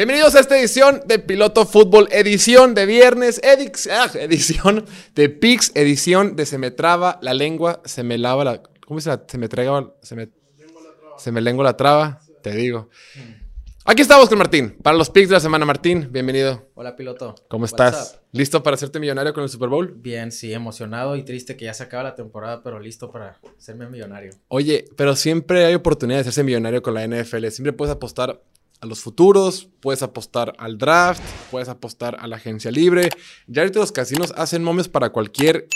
Bienvenidos a esta edición de Piloto Fútbol, edición de viernes, edix- ah, edición de Pix, edición de Se me traba la lengua, se me lava la... ¿Cómo se, la- se me traba? Se me, se me lengua la traba, te digo. Aquí estamos con Martín, para los Pix de la semana. Martín, bienvenido. Hola piloto. ¿Cómo estás? ¿Listo para hacerte millonario con el Super Bowl? Bien, sí, emocionado y triste que ya se acaba la temporada, pero listo para serme millonario. Oye, pero siempre hay oportunidad de hacerse millonario con la NFL. Siempre puedes apostar a los futuros, puedes apostar al draft, puedes apostar a la agencia libre. Ya ahorita los casinos hacen momes para cualquier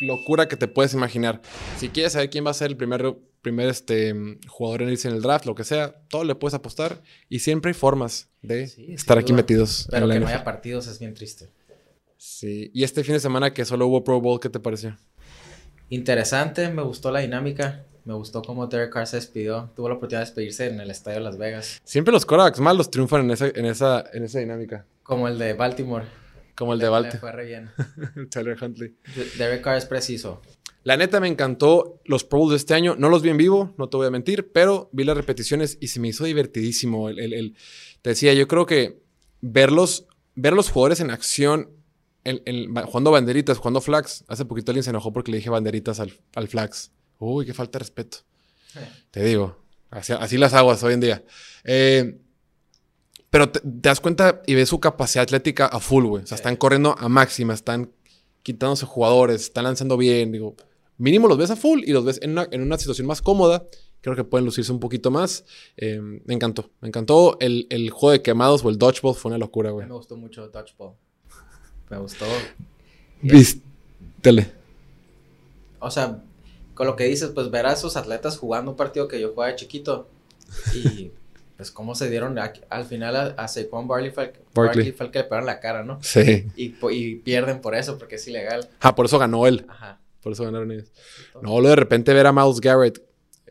locura que te puedes imaginar. Si quieres saber quién va a ser el primer, primer este, jugador en irse en el draft, lo que sea, todo le puedes apostar. Y siempre hay formas de Sí, estar aquí duda. metidos Pero que no haya partidos es bien triste. Sí. Y este fin de semana que solo hubo Pro Bowl, ¿qué te pareció? Interesante, me gustó la dinámica. Me gustó cómo Derek Carr se despidió. Tuvo la oportunidad de despedirse en el estadio de Las Vegas. Siempre los quarterbacks malos triunfan en esa, en esa, en esa dinámica. Como el de Baltimore. Como el de Baltimore. fue re bien. Tyler Huntley. De- Derek Carr es preciso. La neta me encantó los Pro Bowls de este año. No los vi en vivo, no te voy a mentir, pero vi las repeticiones y se me hizo divertidísimo. El, el- el- te decía, yo creo que verlos, ver los jugadores en acción, el- el- ba- jugando banderitas, jugando flags. Hace poquito alguien se enojó porque le dije banderitas al, al flags. Uy, qué falta de respeto. Te digo, así, así las aguas hoy en día. Eh, pero te, te das cuenta y ves su capacidad atlética a full, güey. O sea, Sí. están corriendo a máxima, están quitándose jugadores, están lanzando bien. Digo, mínimo los ves a full y los ves en una, en una situación más cómoda. Creo que pueden lucirse un poquito más. Eh, me encantó. Me encantó el, el juego de quemados o el dodgeball. Fue una locura, güey. me gustó mucho Dodgeball. Me gustó. Vístele. O sea, con lo que dices, pues ver a esos atletas jugando un partido que yo jugaba de chiquito y pues cómo se dieron a- al final a, a Saquon Barkley fue, el- Barkley. Barkley fue el que le pegaron la cara, ¿no? Sí. Y pierden por eso, porque es ilegal. Ah, por eso ganó él. Ajá. Por eso ganaron ellos. No, lo de repente ver a Miles Garrett,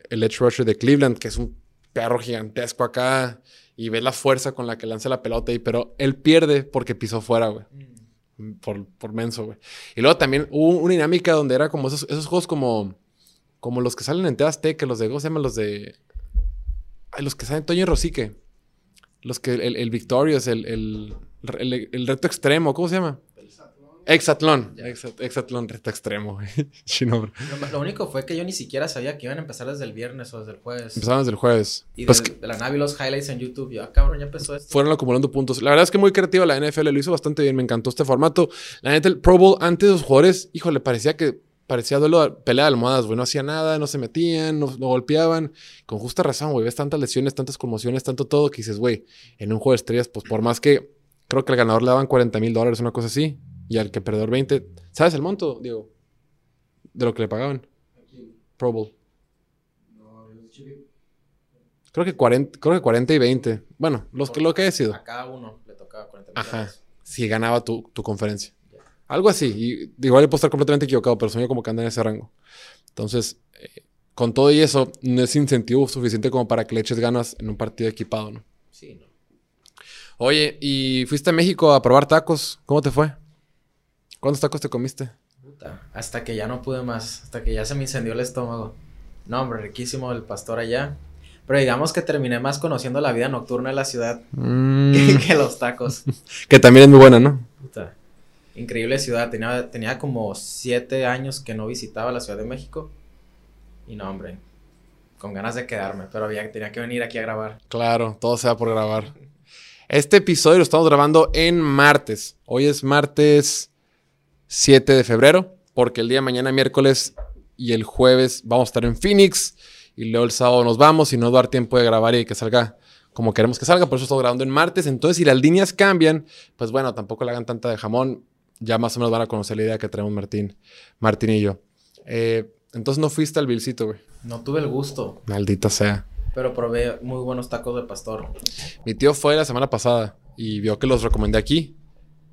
el edge rusher de Cleveland, que es un perro gigantesco acá, y ves la fuerza con la que lanza la pelota, y, pero él pierde porque pisó fuera, güey. Mm. Por, por menso, güey. Y luego también hubo una dinámica donde era como esos, esos juegos como, como los que salen en que los de, ¿cómo se llaman? Los de... Ay, los que salen Toño y Rosique. Los que, el, el Victorious, el, el, el, reto extremo, ¿cómo se llama? Exatlón. Ya. Exa- Exatlón, reto extremo. Lo, lo único fue que yo ni siquiera sabía que iban a empezar desde el viernes o desde el jueves. Empezaron desde el jueves. Y Pues de, que de la nave los highlights en YouTube. Yo, ah, cabrón, ya empezó esto. fueron acumulando puntos. La verdad es que muy creativa la NFL, lo hizo bastante bien. Me encantó este formato. La neta, el Pro Bowl antes de los jugadores, híjole, parecía que parecía duelo de pelea de almohadas, güey. No hacía nada, no se metían, no, no golpeaban. Con justa razón, güey. Ves tantas lesiones, tantas conmociones, tanto todo que dices, güey, en un juego de estrellas, pues por más que creo que al ganador le daban 40 mil dólares, una cosa así, y al que perdedor 20. ¿Sabes el monto, Diego? De lo que le pagaban. Pro Bowl. Creo que 40, creo que 40 y 20. Bueno, los que, lo que haya sido. A cada uno le tocaba 40 Ajá. dólares. Si ganaba tu, tu conferencia. Algo así. Y igual puedo estar completamente equivocado, pero sueño como que anda en ese rango. Entonces, eh, con todo y eso, no es incentivo suficiente como para que le eches ganas en un partido equipado, ¿no? Sí, no. Oye, ¿y fuiste a México a probar tacos? ¿Cómo te fue? ¿Cuántos tacos te comiste? Puta, hasta que ya no pude más, hasta que ya se me incendió el estómago. No, hombre, riquísimo el pastor allá. Pero digamos que terminé más conociendo la vida nocturna de la ciudad que, que los tacos. que también es muy buena, ¿no? Increíble ciudad. Tenía, tenía como siete años que no visitaba la Ciudad de México. Y no, hombre, con ganas de quedarme, pero había, tenía que venir aquí a grabar. Claro, todo se va por grabar. Este episodio lo estamos grabando en martes. Hoy es martes 7 de febrero, porque el día de mañana, miércoles y el jueves, vamos a estar en Phoenix. Y luego el sábado nos vamos y no dar tiempo de grabar y que salga como queremos que salga. Por eso estamos grabando en martes. Entonces, si las líneas cambian, pues bueno, tampoco le hagan tanta de jamón. Ya más o menos van a conocer la idea que traemos Martín, Martín y yo. Eh, entonces no fuiste al Vilcito, güey. No tuve el gusto, Maldita sea. pero probé muy buenos tacos de pastor. Mi tío fue la semana pasada y vio que los recomendé aquí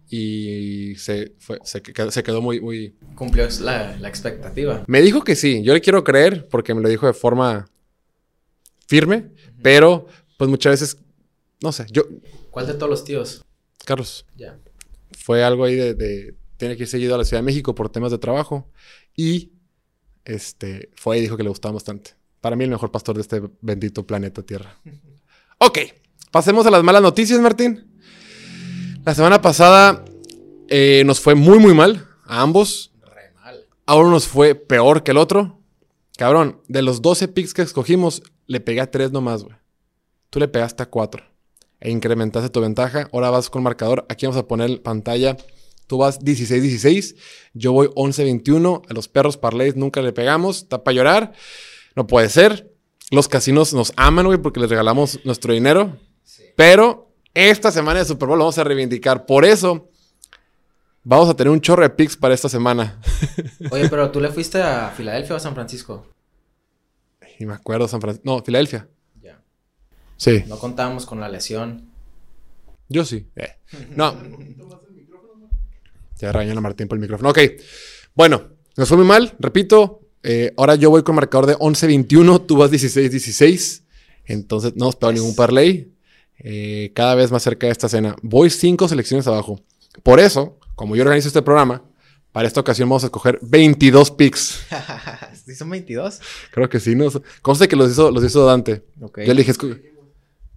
y se, fue, se, quedó, se quedó muy, muy... Cumplió la, la expectativa. Me dijo que sí, yo le quiero creer porque me lo dijo de forma firme, pero pues muchas veces, no sé, yo, ¿Cuál de todos los tíos? Carlos, Ya. Fue algo ahí de, de tiene que ir seguido a la Ciudad de México por temas de trabajo y este, fue y dijo que le gustaba bastante. Para mí el mejor pastor de este bendito planeta Tierra. Ok, pasemos a las malas noticias, Martín. La semana pasada eh, nos fue muy, muy mal a ambos. Re mal. A uno nos fue peor que el otro. Cabrón, de los 12 picks que escogimos, le pegué a 3 nomás, güey. Tú le pegaste a 4. E incrementaste tu ventaja. Ahora vas con marcador. Aquí vamos a poner pantalla. Tú vas 16-16. Yo voy 11-21. A los perros parlays nunca le pegamos. Está para llorar. No puede ser. Los casinos nos aman, güey, porque les regalamos nuestro dinero. Sí. Pero esta semana de Super Bowl lo vamos a reivindicar. Por eso vamos a tener un chorro de picks para esta semana. Oye, pero tú le fuiste a Filadelfia o a San Francisco. y me acuerdo San Francisco. No, Filadelfia. Sí. No contábamos con la lesión. Yo sí. Eh. No. Ya regañó a Martín por el micrófono. Ok. Bueno, nos fue muy mal. Repito, eh, ahora yo voy con marcador de 11-21. Tú vas 16-16. Entonces no os pego ningún parlay. Eh, cada vez más cerca de esta cena. Voy cinco selecciones abajo. Por eso, como yo organizo este programa, para esta ocasión vamos a escoger 22 picks. ¿Sí son 22? Creo que sí. ¿no? Conste que los hizo, los hizo Dante. Ok. Yo le dije,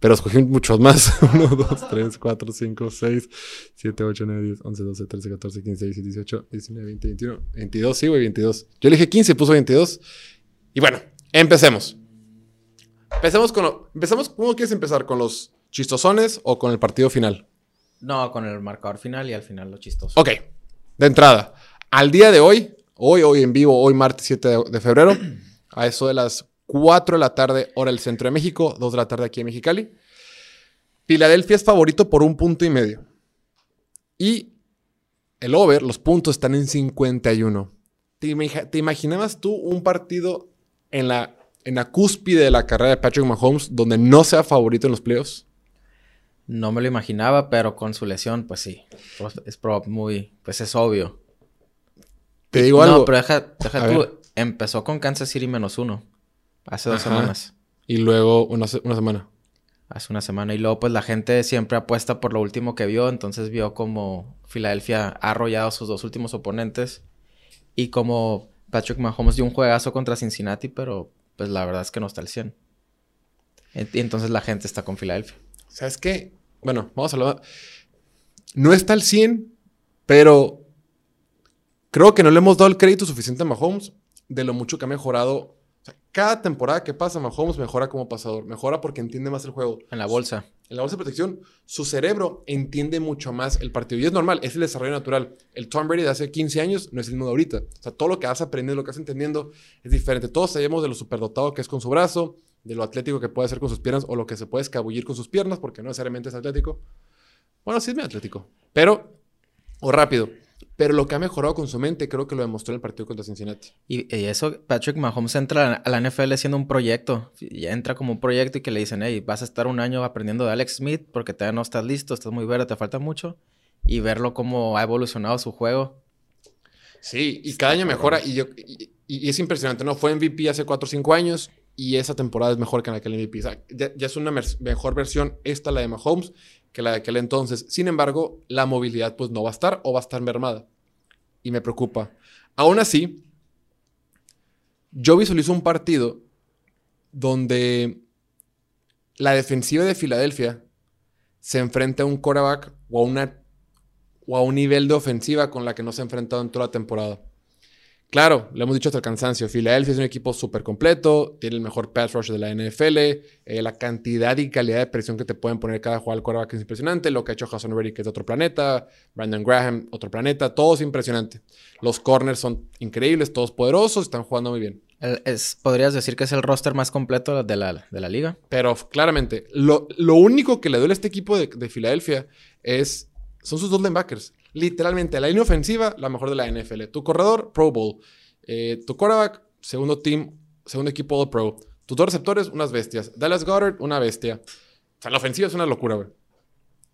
pero escogí muchos más. 1, 2, 3, 4, 5, 6, 7, 8, 9, 10, 11, 12, 13, 14, 15, 16, 18, 19, 20, 21, 22. Sí, güey, 22. Yo le dije 15, puso 22. Y bueno, empecemos. Empecemos con lo- empezamos, ¿Cómo quieres empezar? ¿Con los chistosones o con el partido final? No, con el marcador final y al final lo chistoso. Ok, de entrada, al día de hoy, hoy, hoy en vivo, hoy martes 7 de, de febrero, a eso de las 4 de la tarde, hora del centro de México, 2 de la tarde aquí en Mexicali, Filadelfia es favorito por un punto y medio. Y el over, los puntos están en 51. ¿Te, te imaginabas tú un partido en la, en la cúspide de la carrera de Patrick Mahomes donde no sea favorito en los playoffs? No me lo imaginaba, pero con su lesión, pues sí. Pues Es muy, pues es obvio. Te digo no, algo. pero deja, deja tú. ver. Empezó con Kansas City menos uno. Hace dos Ajá. semanas. Y luego una, una semana. Hace una semana. Y luego, pues la gente siempre apuesta por lo último que vio. Entonces vio como Filadelfia ha arrollado a sus dos últimos oponentes. Y como Patrick Mahomes dio un juegazo contra Cincinnati, pero pues la verdad es que no está al 100. En- Y entonces la gente está con Filadelfia. ¿Sabes qué? Bueno, vamos a hablar. No está al 100, pero creo que no le hemos dado el crédito suficiente a Mahomes de lo mucho que ha mejorado. O sea, cada temporada que pasa, Mahomes mejora como pasador. Mejora porque entiende más el juego. En la bolsa. En la bolsa de protección, su cerebro entiende mucho más el partido. Y es normal, es el desarrollo natural. El Tom Brady de hace 15 años no es el mismo de ahorita. O sea, todo lo que vas aprendiendo, lo que vas entendiendo es diferente. Todos sabemos de lo superdotado que es con su brazo, de lo atlético que puede hacer con sus piernas o lo que se puede escabullir con sus piernas, porque no necesariamente es atlético. Bueno, sí es muy atlético, pero, o rápido. Pero lo que ha mejorado con su mente, creo que lo demostró en el partido contra Cincinnati. Y, y eso, Patrick Mahomes entra a la NFL siendo un proyecto. Y entra como un proyecto y que le dicen, hey, vas a estar un año aprendiendo de Alex Smith porque todavía no estás listo, estás muy verde, te falta mucho. Y verlo cómo ha evolucionado su juego. Sí, y cada año mejora y, yo, y, y es impresionante, ¿no? Fue MVP hace 4 o 5 años y esa temporada es mejor que en aquel MVP. O sea, ya, ya es una mejor versión esta, la de Mahomes, que la de aquel entonces. Sin embargo, la movilidad pues no va a estar o va a estar mermada. Y me preocupa. Aún así, yo visualizo un partido donde la defensiva de Filadelfia se enfrenta a un quarterback o a, una, o a un nivel de ofensiva con la que no se ha enfrentado en toda la temporada. Claro, lo hemos dicho hasta el cansancio. Filadelfia es un equipo súper completo, tiene el mejor pass rush de la NFL, eh, la cantidad y calidad de presión que te pueden poner cada jugador al quarterback es impresionante. Lo que ha hecho Hassan Reddick es de otro planeta, Brandon Graham, otro planeta, todo es impresionante. Los corners son increíbles, todos poderosos, están jugando muy bien. El- es, podrías decir que es el roster más completo de la, de la liga. Pero claramente, lo, lo único que le duele a este equipo de, de Filadelfia es, son sus dos linebackers. Literalmente, la línea ofensiva, la mejor de la NFL. Tu corredor, Pro Bowl. Eh, tu quarterback, segundo team, segundo equipo All Pro. Tus dos receptores, unas bestias. Dallas Goddard, una bestia. O sea, la ofensiva es una locura, güey.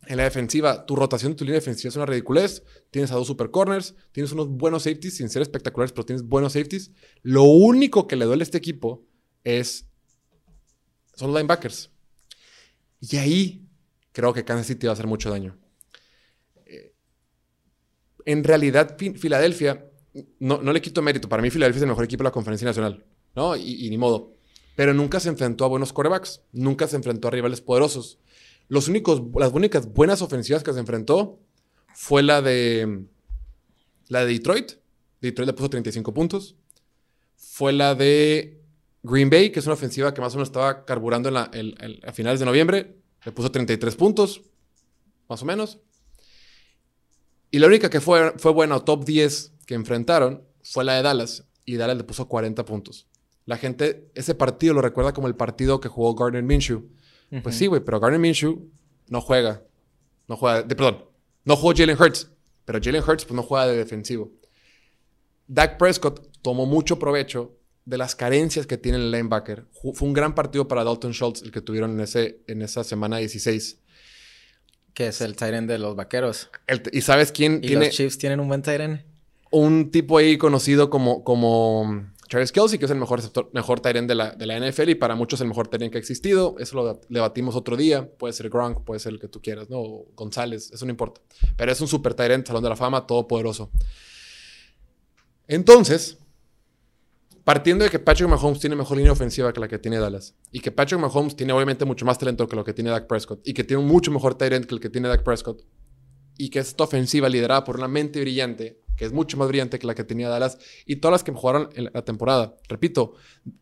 En la defensiva, tu rotación de tu línea defensiva es una ridiculez. Tienes a dos super corners, tienes unos buenos safeties, sin ser espectaculares, pero tienes buenos safeties. Lo único que le duele a este equipo es. Son linebackers. Y ahí creo que Kansas City va a hacer mucho daño. En realidad, Fi- Filadelfia, no, no le quito mérito. Para mí, Filadelfia es el mejor equipo de la Conferencia Nacional. ¿no? Y, ni modo. Pero nunca se enfrentó a buenos corebacks. Nunca se enfrentó a rivales poderosos. Los únicos, las únicas buenas ofensivas que se enfrentó fue la de, la de Detroit. Detroit le puso 35 puntos. Fue la de Green Bay, que es una ofensiva que más o menos estaba carburando en la, a finales de noviembre. Le puso 33 puntos, más o menos. Y la única que fue, fue buena, top 10 que enfrentaron, fue la de Dallas. Y Dallas le puso 40 puntos. La gente, ese partido lo recuerda como el partido que jugó Gardner Minshew. Pues sí, güey, pero Gardner Minshew no juega. No juega, de, perdón, no jugó Jalen Hurts. Pero Jalen Hurts pues no juega de defensivo. Dak Prescott tomó mucho provecho de las carencias que tiene el linebacker. Fue un gran partido para Dalton Schultz el que tuvieron en, ese, en esa semana 16. Que es el Tyrant de los vaqueros. ¿Y sabes quién ¿Y los Chiefs tienen un buen Tyrant? Un tipo ahí conocido como, como Travis Kelsey, que es el mejor, mejor de la, de la NFL y para muchos el mejor Tyrant que ha existido. Eso lo debatimos otro día. Puede ser Gronk, puede ser el que tú quieras, ¿no? González, eso no importa. Pero es un super Tyrant, Salón de la Fama, todopoderoso. Entonces, partiendo de que Patrick Mahomes tiene mejor línea ofensiva que la que tiene Dallas y que Patrick Mahomes tiene obviamente mucho más talento que lo que tiene Dak Prescott y que tiene un mucho mejor Tyrant que el que tiene Dak Prescott y que esta ofensiva liderada por una mente brillante que es mucho más brillante que la que tenía Dallas y todas las que jugaron en la temporada. Repito,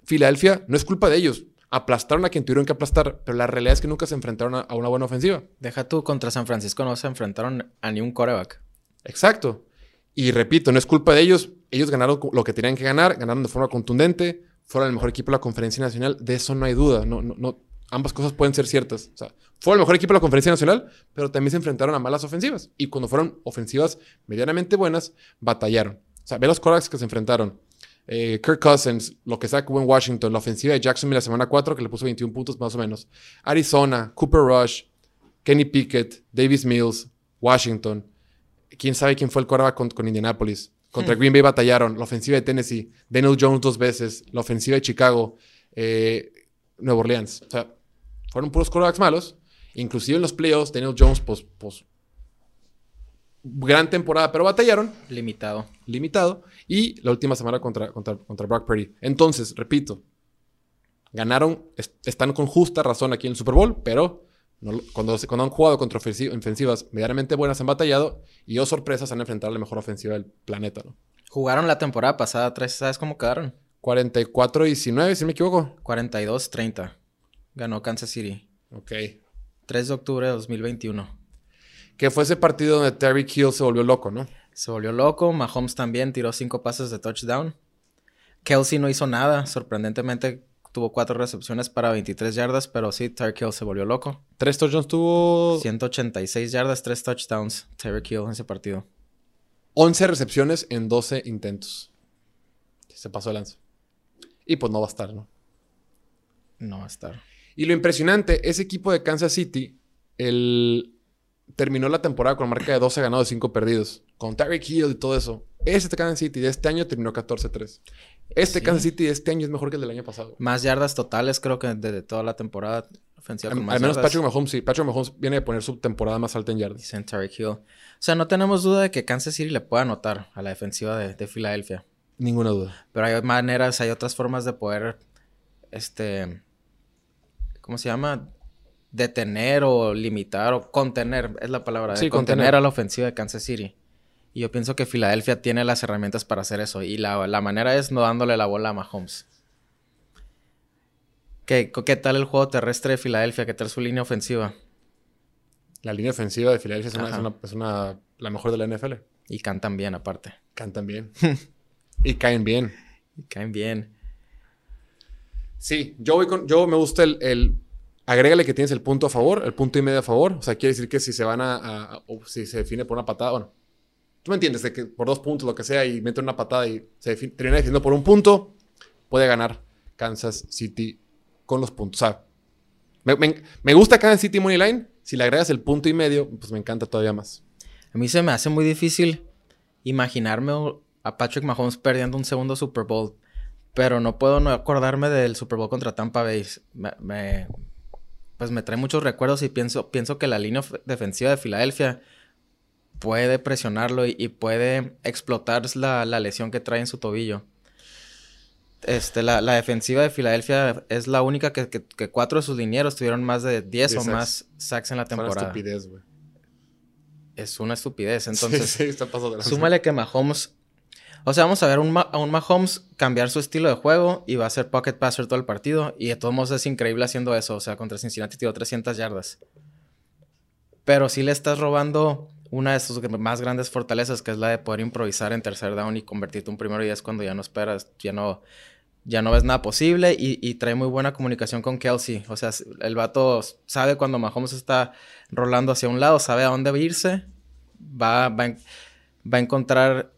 Filadelfia no es culpa de ellos. Aplastaron a quien tuvieron que aplastar, pero la realidad es que nunca se enfrentaron a, una buena ofensiva. Deja tú, contra San Francisco no se enfrentaron a ni un coreback. Exacto. Y repito, no es culpa de ellos. Ellos ganaron lo que tenían que ganar, ganaron de forma contundente, fueron el mejor equipo de la conferencia nacional. De eso no hay duda. No, no, ambas cosas pueden ser ciertas. O sea, fue el mejor equipo de la conferencia nacional, pero también se enfrentaron a malas ofensivas. Y cuando fueron ofensivas medianamente buenas, batallaron. O sea, ve los corebacks que se enfrentaron. Eh, Kirk Cousins, lo que hubo en Washington, la ofensiva de Jacksonville la semana 4, que le puso 21 puntos más o menos. Arizona, Cooper Rush, Kenny Pickett, Davis Mills, Washington. Quién sabe quién fue el quarterback con, Indianapolis. Contra. Green Bay batallaron. La ofensiva de Tennessee, Daniel Jones dos veces. La ofensiva de Chicago, eh, Nueva Orleans. O sea, fueron puros quarterbacks malos. Inclusive en los playoffs, Daniel Jones, pues, pues, gran temporada, pero batallaron. Limitado. Limitado. Y la última semana contra, contra, contra Brock Purdy. Entonces, repito, ganaron, están con justa razón aquí en el Super Bowl, pero cuando, cuando han jugado contra ofensivas medianamente buenas han batallado y, oh sorpresas, han enfrentado a la mejor ofensiva del planeta, ¿no? Jugaron la temporada pasada, tres, ¿sabes cómo quedaron? 44-19, si me equivoco. 42-30. Ganó Kansas City. Ok. 3 de octubre de 2021. Que fue ese partido donde Terry Kill se volvió loco, ¿no? Se volvió loco. Mahomes también tiró cinco pases de touchdown. Kelsey no hizo nada. Sorprendentemente tuvo cuatro recepciones para 23 yardas, pero sí, Terry Kill se volvió loco. ¿Tres touchdowns tuvo? 186 yardas, tres touchdowns. Terry Kill en ese partido. 11 recepciones en 12 intentos. Se pasó el lance. Y pues no va a estar, ¿no? No va a estar. Y lo impresionante, ese equipo de Kansas City, el... terminó la temporada con marca de 12 ganados y 5 perdidos. Con Tyreek Hill y todo eso. Este Kansas City de este año terminó 14-3. Este Kansas City de este año es mejor que el del año pasado. Más yardas totales, creo que de, toda la temporada ofensiva. Al, al menos Patrick Mahomes, sí. Patrick Mahomes viene de poner su temporada más alta en yardas. Dicen Tyreek Hill. O sea, no tenemos duda de que Kansas City le pueda anotar a la defensiva de, de Filadelfia. Ninguna duda. Pero hay maneras, hay otras formas de poder, este, ¿cómo se llama? Detener o limitar o contener, es la palabra, de contener, a la ofensiva de Kansas City. Y yo pienso que Filadelfia tiene las herramientas para hacer eso. Y la, manera es no dándole la bola a Mahomes. ¿Qué, ¿Qué, tal el juego terrestre de Filadelfia? ¿Qué tal su línea ofensiva? La línea ofensiva de Filadelfia es, una, la mejor de la NFL. Y cantan bien, aparte. Cantan bien. y caen bien. Y caen bien. Sí, yo voy con, yo me gusta el, el, agrégale que tienes el punto a favor, el punto y medio a favor. O sea, quiere decir que si se van a, o si se define por una patada, bueno, tú me entiendes, de que por dos puntos, lo que sea, y mete una patada y se termina definiendo por un punto, puede ganar Kansas City con los puntos. O me, gusta Kansas City Money Line. Si le agregas el punto y medio, pues me encanta todavía más. A mí se me hace muy difícil imaginarme a Patrick Mahomes perdiendo un segundo Super Bowl pero no puedo no acordarme del Super Bowl contra Tampa Bay. Me, pues me trae muchos recuerdos y pienso, pienso que la línea defensiva de Filadelfia puede presionarlo y, puede explotar la, lesión que trae en su tobillo. este, la, la defensiva de Filadelfia es la única que, que- que cuatro de sus linieros tuvieron más de 10 o sacks. más sacks en la Es una temporada. estupidez, güey. Es una estupidez. Entonces, sí, sí, está pasando de lanza. súmale que Mahomes. O sea, vamos a ver un a un Mahomes cambiar su estilo de juego y va a ser pocket passer todo el partido. Y de todos modos es increíble haciendo eso. O sea, contra Cincinnati tiró 300 yardas. Pero sí le estás robando una de sus más grandes fortalezas, que es la de poder improvisar en tercer down y convertirte un primero y es cuando ya no esperas, ya no, ya no ves nada posible y, y trae muy buena comunicación con Kelsey. O sea, el vato sabe cuando Mahomes está rolando hacia un lado, sabe a dónde irse, va, va, va a encontrar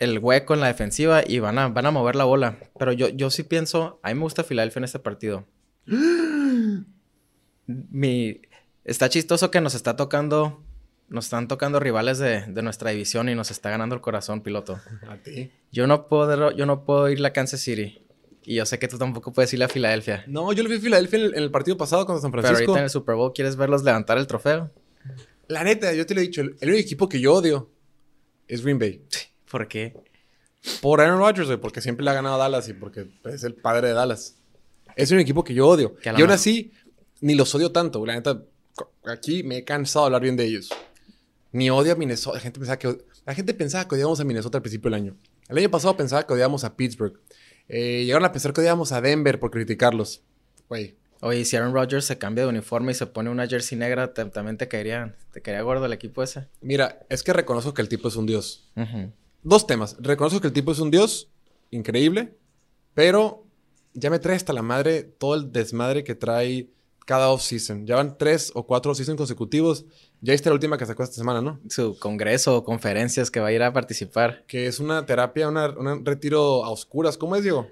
el hueco en la defensiva y van a, van a mover la bola. Pero yo, yo sí pienso, a mí me gusta Filadelfia en este partido. Mi, está chistoso que nos está tocando, nos están tocando rivales de, de nuestra división y nos está ganando el corazón, piloto. A ti. Yo no puedo, yo no puedo irle a Kansas City. Y yo sé que tú tampoco puedes irle a Filadelfia. No, yo le vi a Filadelfia en el, en el partido pasado contra San Pero Francisco. ahorita en el Super Bowl quieres verlos levantar el trofeo. La neta, yo te lo he dicho, el, el único equipo que yo odio es Green Bay. ¿Por qué? Por Aaron Rodgers, güey, porque siempre le ha ganado a Dallas y porque es el padre de Dallas. Es un equipo que yo odio. Que Y lo aún así, ni los odio tanto. La neta, aquí me he cansado de hablar bien de ellos. Ni odio a Minnesota. La gente pensaba que, la gente pensaba que odiábamos a Minnesota al principio del año. El año pasado pensaba que odiábamos a Pittsburgh. Eh, llegaron a pensar que odiábamos a Denver por criticarlos. Güey, Oye, si Aaron Rodgers se cambia de uniforme y se pone una jersey negra, te- también te caería, te caería gordo el equipo ese. mira, es que reconozco que el tipo es un dios. Dos temas. Reconozco que el tipo es un dios, increíble, pero ya me trae hasta la madre todo el desmadre que trae cada off-season. Ya van tres o cuatro off-season consecutivos. Ya esta es la última que sacó esta semana, ¿no? Su congreso o conferencias que va a ir a participar. Que es una terapia, una- un retiro a oscuras. ¿Cómo es, Diego?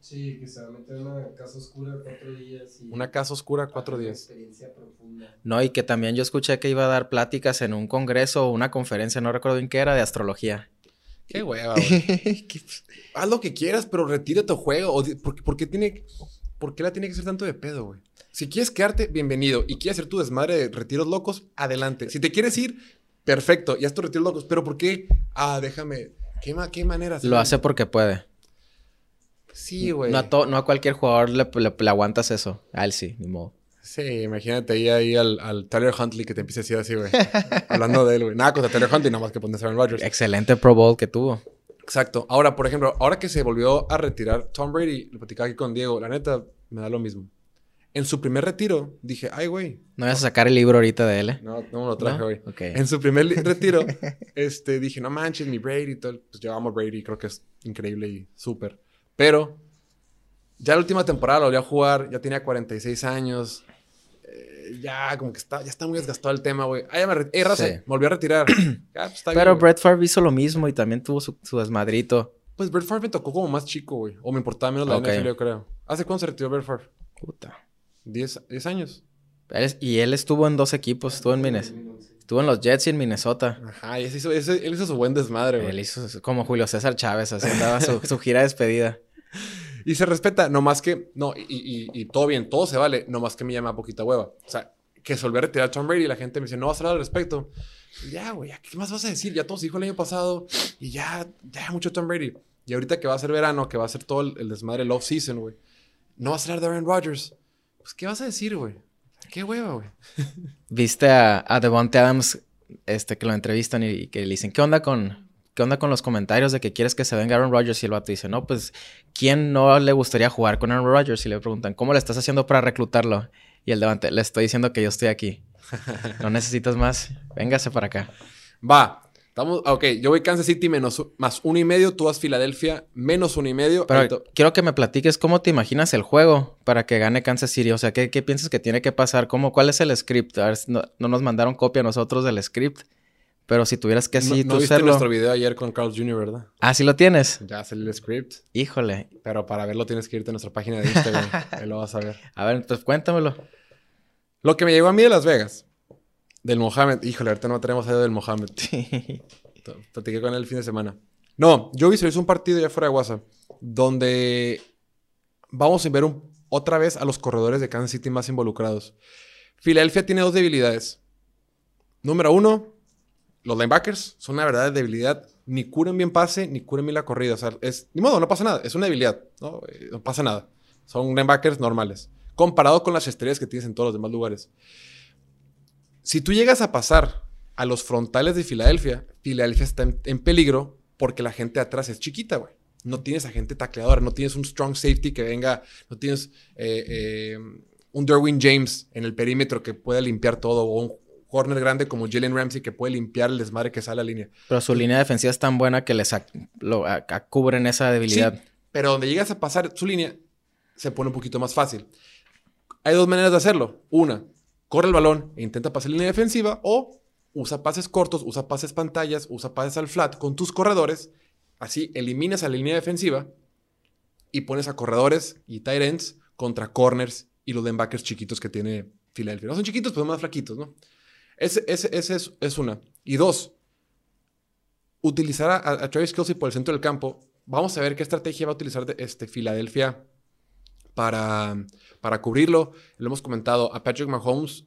Sí, que se va a meter en una casa oscura cuatro días. Y Una casa oscura, cuatro Una días. experiencia profunda. No, y que también yo escuché que iba a dar pláticas en un congreso o una conferencia, no recuerdo bien qué era, de astrología. Qué hueva, güey. Haz lo que quieras, pero retira tu juego. ¿Por, qué- por qué tiene, ¿Por qué la tiene que ser tanto de pedo, güey? Si quieres quedarte, bienvenido. Y quieres hacer tu desmadre de retiros locos, adelante. Si te quieres ir, perfecto. Y haz tus retiros locos. Pero ¿por qué? Ah, déjame. ¿Qué, ma- qué manera? Lo hace porque puede. Sí, güey. No no a cualquier jugador le, le- le aguantas eso. A él sí, ni modo. Sí, imagínate ahí, ahí al, al Tyler Huntley que te empiece a decir así, güey. Hablando de él, güey. Nada contra Tyler Huntley, nada más que pones a Aaron Rodgers. Excelente Pro Bowl que tuvo. Exacto. Ahora, por ejemplo, ahora que se volvió a retirar Tom Brady, lo platicaba aquí con Diego, la neta, me da lo mismo. En su primer retiro, dije, ay, güey. No vas a sacar el libro ahorita de él, ¿eh? No, no me lo traje ¿No? hoy. Ok. En su primer retiro, este, dije, no manches, mi Brady y todo. Pues yo amo Brady, creo que es increíble y súper. Pero, ya la última temporada lo volví a jugar, ya tenía 46 años. eh, ya, como que está, ya está muy desgastado el tema, güey. Ah, ya me retiré. raza, Sí. me volví a retirar. Ya, pues, bien, Pero güey. Brett Favre hizo lo mismo y también tuvo su, su desmadrito. Pues Brett Favre me tocó como más chico, güey. O me importaba menos la Ok. NFL, yo creo. ¿Hace cuándo se retiró Brett Favre? Puta. 10, 10 años. Y él estuvo en dos equipos, estuvo en Minnesota. Estuvo en los Jets y en Minnesota. Ajá, y ese hizo, ese- él hizo su buen desmadre, güey. Él hizo su- como Julio César Chávez, así andaba su, su gira de despedida. Y se respeta, no más que, no, y, y- y todo bien, todo se vale, no más que me llama poquita hueva. O sea, que se volvió a retirar Tom Brady y la gente me dice, no vas a hablar al respecto. Y ya, güey, ¿qué más vas a decir? Ya todo se dijo el año pasado y ya, ya mucho Tom Brady. Y ahorita que va a ser verano, que va a ser todo el, el desmadre, el off-season, güey. No vas a hablar de Aaron Rodgers. Pues, ¿qué vas a decir, güey? Qué hueva, güey. Viste a, a Devontae Adams, este, que lo entrevistan y, y que le dicen, ¿qué onda con, qué onda con los comentarios de que quieres que se venga Aaron Rodgers? Y el vato dice, no, pues, ¿quién no le gustaría jugar con Aaron Rodgers? Y le preguntan, ¿cómo le estás haciendo para reclutarlo? Y el Devontae, le estoy diciendo que yo estoy aquí. No necesitas más. Véngase para acá. Va. Estamos, ok, yo voy Kansas City menos, más uno y medio, tú vas Filadelfia menos uno y medio. Pero quiero que me platiques cómo te imaginas el juego para que gane Kansas City. O sea, ¿qué, qué piensas que tiene que pasar? ¿Cómo, ¿Cuál es el script? A ver, no, no nos mandaron copia a nosotros del script. Pero si tuvieras que no, así no tú viste nuestro video ayer con Carl Jr., ¿verdad? Ah, sí lo tienes. Ya salió el script. Híjole. Pero para verlo tienes que irte a nuestra página de Instagram. Ahí lo vas a ver. A ver, pues cuéntamelo. Lo que me llegó a mí de Las Vegas. Del Mohamed. Híjole, ahorita no tenemos algo del Mohamed. Platiqué con él el fin de semana. No, yo visualizo un partido ya fuera de WhatsApp. Donde vamos a ver un- otra vez a los corredores de Kansas City más involucrados. Filadelfia tiene dos debilidades. Número uno, los linebackers son una verdadera debilidad. ni curan bien pase, ni curan bien la corrida. O sea, es, ni modo, no pasa nada. Es una debilidad, ¿no? Eh, no pasa nada. Son linebackers normales. Comparado con las estrellas que tienes en todos los demás lugares. Si tú llegas a pasar a los frontales de Filadelfia, Filadelfia está en, en peligro porque la gente atrás es chiquita, güey. No tienes a gente tacleadora, no tienes un strong safety que venga, no tienes eh, eh, un Derwin James en el perímetro que pueda limpiar todo o un corner grande como Jalen Ramsey que puede limpiar el desmadre que sale a la línea. Pero su línea defensiva es tan buena que les lo, cubren esa debilidad. Sí, pero donde llegas a pasar su línea, se pone un poquito más fácil. Hay dos maneras de hacerlo. Una, corre el balón e intenta pasar línea defensiva o usa pases cortos, usa pases pantallas, usa pases al flat con tus corredores. Así eliminas a la línea defensiva y pones a corredores y tight ends contra corners y los linebackers chiquitos que tiene Filadelfia. No son chiquitos, pero más flaquitos, ¿no? Ese es, una. Y dos, utilizar a, a Travis Kelsey por el centro del campo. Vamos a ver qué estrategia va a utilizar de- este, Filadelfia para, para cubrirlo. Lo hemos comentado. A Patrick Mahomes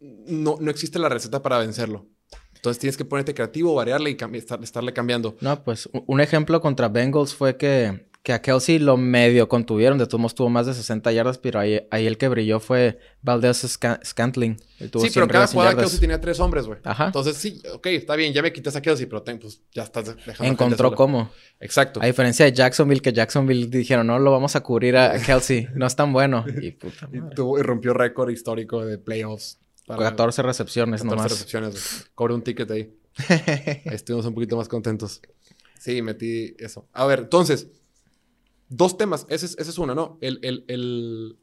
no, no existe la receta para vencerlo. Entonces tienes que ponerte creativo, variarle y estarle cambiando. No, pues un ejemplo contra Bengals fue que, que a Kelsey lo medio contuvieron. De todos modos tuvo más de 60 yardas, pero ahí, ahí el que brilló fue Valdez Sca- Scantling. Tuvo Sí, pero 100 cada jugada yardas. Kelsey tenía tres hombres, güey. Ajá. Entonces sí, ok, está bien, ya me quitas a Kelsey, pero ten, pues ya estás dejando. Encontró cómo. Exacto. A diferencia de Jacksonville, que Jacksonville dijeron, no, lo vamos a cubrir a Kelsey. No es tan bueno. Y puta Y, madre. tuvo- y rompió récord histórico de playoffs. para- 14 recepciones 14 nomás. recepciones, güey. Cobré un ticket ahí. Ahí estuvimos un poquito más contentos. Sí, metí eso. A ver, entonces, dos temas. Ese es, ese es uno, ¿no? El, el- el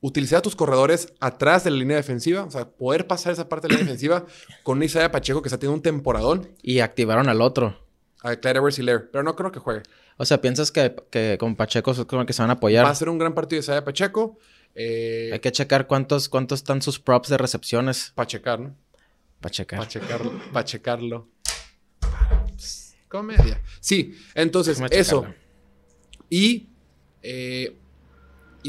utilizar a tus corredores atrás de la línea defensiva, o sea, poder pasar esa parte de la línea defensiva con un Isaiah Pacheco que está teniendo un temporadón Y activaron al otro. a Clyde Edwards Hilaire, pero no creo que juegue. O sea, ¿piensas que, que con Pacheco el que se van a apoyar? Va a ser un gran partido de Isaiah Pacheco. Eh, Hay que checar cuántos, cuántos están sus props de recepciones. Para checar, ¿no? Para checar. Para checarlo. Para checarlo. Comedia. Sí, entonces, eso. checarlo. Y, eh,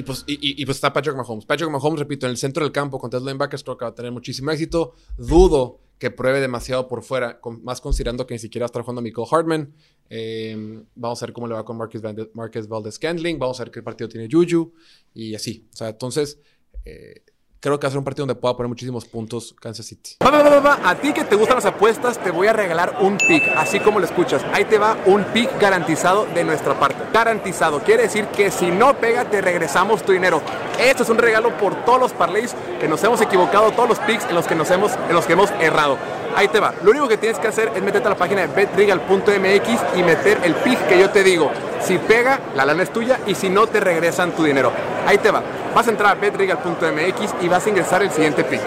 pues, y, y- y, pues está Patrick Mahomes. Patrick Mahomes, repito, en el centro del campo contra los linebackers creo que va a tener muchísimo éxito. Dudo que pruebe demasiado por fuera, más considerando que ni siquiera a estar jugando Michael Hartman. Eh, vamos a ver cómo le va con Marcus, Vande- Marcus Valdez Scandling. Vamos a ver qué partido tiene Juju. Y así. O sea, entonces, eh, creo que va a ser un partido donde pueda poner muchísimos puntos Kansas City. A ti que te gustan las apuestas, te voy a regalar un pick, así como lo escuchas. Ahí te va un pick garantizado de nuestra parte. Garantizado. Quiere decir que si no pega, te regresamos tu dinero. Esto es un regalo por todos los parlays que nos hemos equivocado, todos los picks en los que nos hemos, en los que hemos errado. Ahí te va. Lo único que tienes que hacer es meterte a la página de betregal.mx y meter el pick que yo te digo. Si pega, la lana es tuya y si no, te regresan tu dinero. Ahí te va. Vas a entrar a betregal.mx y vas a ingresar el siguiente pick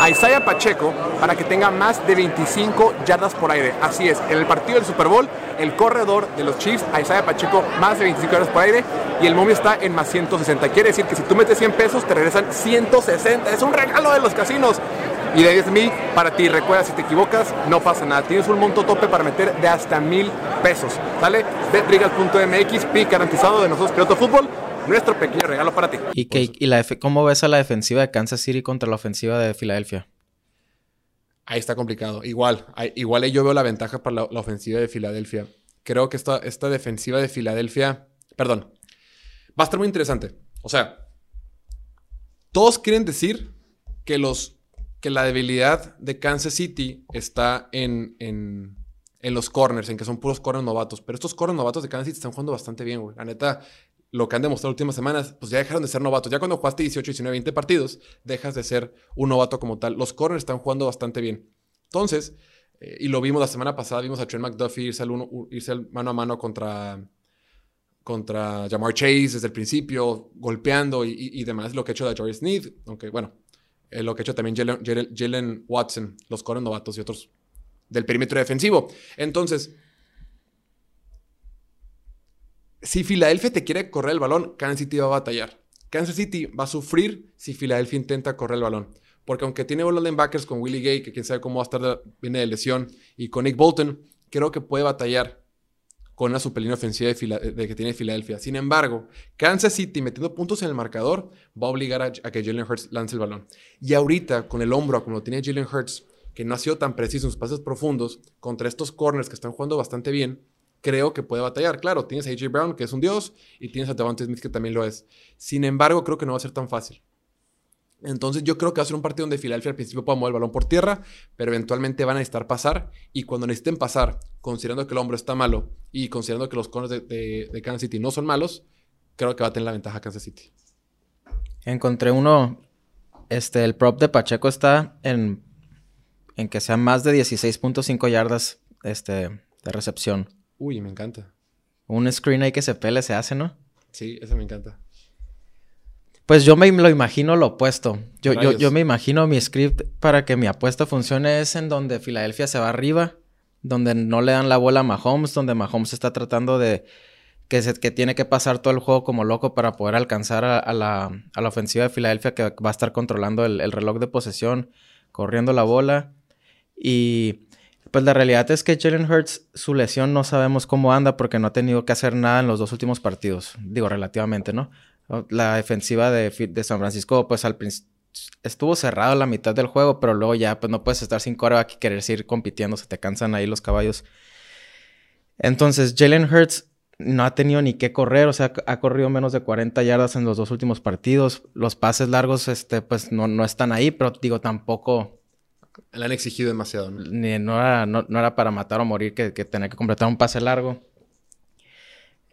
a Isaiah Pacheco para que tenga más de 25 yardas por aire. Así es, en el partido del Super Bowl, el corredor de los Chiefs, a Isaiah Pacheco, más de 25 yardas por aire y el momio está en más 160. Quiere decir que si tú metes 100 pesos, te regresan 160. Es un regalo de los casinos. Y de 10 mil para ti. Recuerda, si te equivocas, no pasa nada. Tienes un monto tope para meter de hasta mil pesos. ¿Sale? Betregal.mx, pick garantizado de nosotros, Piloto Fútbol. Nuestro pequeño regalo para ti. ¿Y, qué- y la cómo ves a la defensiva de Kansas City contra la ofensiva de Filadelfia? Ahí está complicado. Igual, ahí- igual ahí yo veo la ventaja para la, la ofensiva de Filadelfia. Creo que esta, esta defensiva de Filadelfia, perdón, va a estar muy interesante. O sea, todos quieren decir que, los, que la debilidad de Kansas City está en, en, en los corners, en que son puros corners novatos. Pero estos corners novatos de Kansas City están jugando bastante bien, güey. La neta, lo que han demostrado últimas semanas, pues ya dejaron de ser novatos. Ya cuando jugaste 18, 19, 20 partidos, dejas de ser un novato como tal. Los corners están jugando bastante bien. Entonces, eh, y lo vimos la semana pasada, vimos a Trent McDuffie irse al, uno, irse al mano a mano contra, contra Jamar Chase desde el principio, golpeando y, demás. Lo que ha hecho de Joris Sneed, aunque bueno, eh, lo que ha hecho también Jalen Watson, los corners novatos y otros del perímetro defensivo. Entonces, si Filadelfia te quiere correr el balón, Kansas City va a batallar. Kansas City va a sufrir si Filadelfia intenta correr el balón. Porque aunque tiene buenos linebackers con Willie Gay, que quién sabe cómo va a estar, viene de lesión, y con Nick Bolton, creo que puede batallar con la superlínea ofensiva de, que tiene Filadelfia. Sin embargo, Kansas City metiendo puntos en el marcador va a obligar a, a que Jalen Hurts lance el balón. Y ahorita, con el hombro, como lo tiene Jalen Hurts, que no ha sido tan preciso en sus pases profundos, contra estos corners que están jugando bastante bien, creo que puede batallar. Claro, tienes a AJ Brown, que es un dios, y tienes a Devontae Smith, que también lo es. Sin embargo, creo que no va a ser tan fácil. Entonces yo creo que va a ser un partido donde Filadelfia al principio pueda mover el balón por tierra, pero eventualmente van a necesitar pasar. Y cuando necesiten pasar, considerando que el hombro está malo y considerando que los de, de- de Kansas City no son malos, creo que va a tener la ventaja Kansas City. Encontré uno. Este, el prop de Pacheco está en, en que sea más de 16.5 yardas este, de recepción. Uy, me encanta. Un screen ahí que se pele se hace, ¿no? Sí, ese me encanta. Pues yo me lo imagino lo opuesto. Yo, yo, yo me imagino mi script para que mi apuesta funcione es en donde Filadelfia se va arriba, donde no le dan la bola a Mahomes, donde Mahomes está tratando de que, se- que tiene que pasar todo el juego como loco para poder alcanzar a, a la, a la ofensiva de Filadelfia que va a estar controlando el, el reloj de posesión, corriendo la bola. Y pues la realidad es que Jalen Hurts, su lesión no sabemos cómo anda porque no ha tenido que hacer nada en los dos últimos partidos. Digo, relativamente, ¿no? La defensiva de, San Francisco, pues al principio estuvo cerrado la mitad del juego, pero luego ya, pues no puedes estar sin coreback y querer seguir compitiendo, se te cansan ahí los caballos. Entonces, Jalen Hurts no ha tenido ni qué correr, o sea, ha corrido menos de 40 yardas en los dos últimos partidos. Los pases largos, este, pues no, no están ahí, pero digo, tampoco Le han exigido demasiado, ¿no? ni- no, era, no, no era para matar o morir que, que tener que completar un pase largo.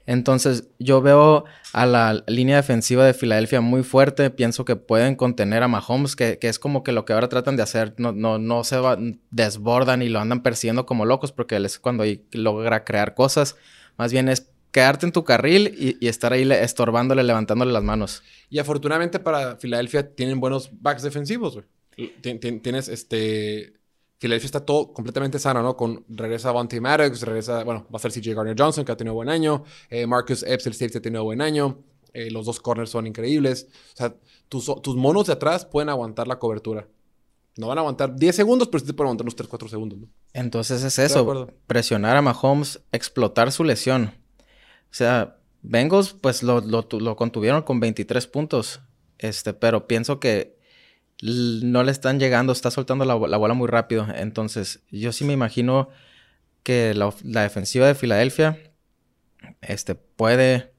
Entonces, yo veo a la línea defensiva de Filadelfia muy fuerte. Pienso que pueden contener a Mahomes, que, que es como que lo que ahora tratan de hacer. No, no, no se va- desbordan y lo andan persiguiendo como locos, porque él es cuando ahí logra crear cosas. Más bien es quedarte en tu carril y, y estar ahí le- estorbándole, levantándole las manos. Y afortunadamente para Filadelfia tienen buenos backs defensivos, güey. Tien- tien- Tienes este. Filadelfia está todo completamente sano, ¿no? Con regresa Bonte Maddox, regresa, bueno, va a ser CJ Gardner Johnson, que ha tenido buen año. eh, Marcus Epps, el safety, ha tenido buen año. eh, los dos corners son increíbles. O sea, tus, tus monos de atrás pueden aguantar la cobertura. No van a aguantar 10 segundos, pero sí te pueden aguantar unos 3, 4 segundos, ¿no? Entonces es eso, presionar a Mahomes, explotar su lesión. O sea, Bengals pues lo, lo, lo contuvieron con 23 puntos, este, pero pienso que no le están llegando, está soltando la, bo- la bola muy rápido. Entonces, yo sí me imagino que la, defensiva de Filadelfia este, puede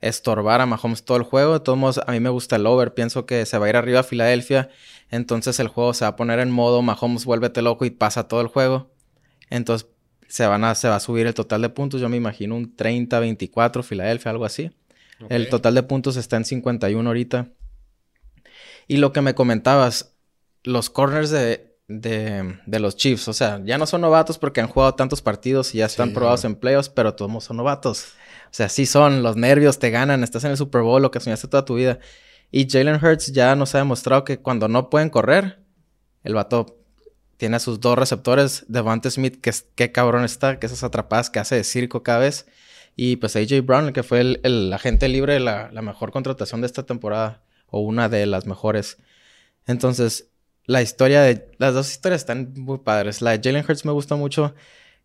estorbar a Mahomes todo el juego. De todos modos, a mí me gusta el over. Pienso que se va a ir arriba a Filadelfia. Entonces el juego se va a poner en modo Mahomes vuélvete loco y pasa todo el juego. Entonces se, van a, se va a subir el total de puntos. Yo me imagino un 30, 24 Filadelfia, algo así. El total de puntos está en 51 ahorita. Y lo que me comentabas, los corners de, de, de los Chiefs, o sea, ya no son novatos porque han jugado tantos partidos y ya están Sí, probados claro. en playoffs, pero todos son novatos. O sea, sí son, los nervios te ganan, estás en el Super Bowl, lo que soñaste toda tu vida. Y Jalen Hurts ya nos ha demostrado que cuando no pueden correr, el vato tiene a sus dos receptores, Devante Smith, que es, qué cabrón está, que esas atrapadas que hace de circo cada vez. Y pues AJ Brown, el que fue el, el agente libre, la, la mejor contratación de esta temporada, o una de las mejores. Entonces, la historia de. Las dos historias están muy padres. La de Jalen Hurts me gusta mucho,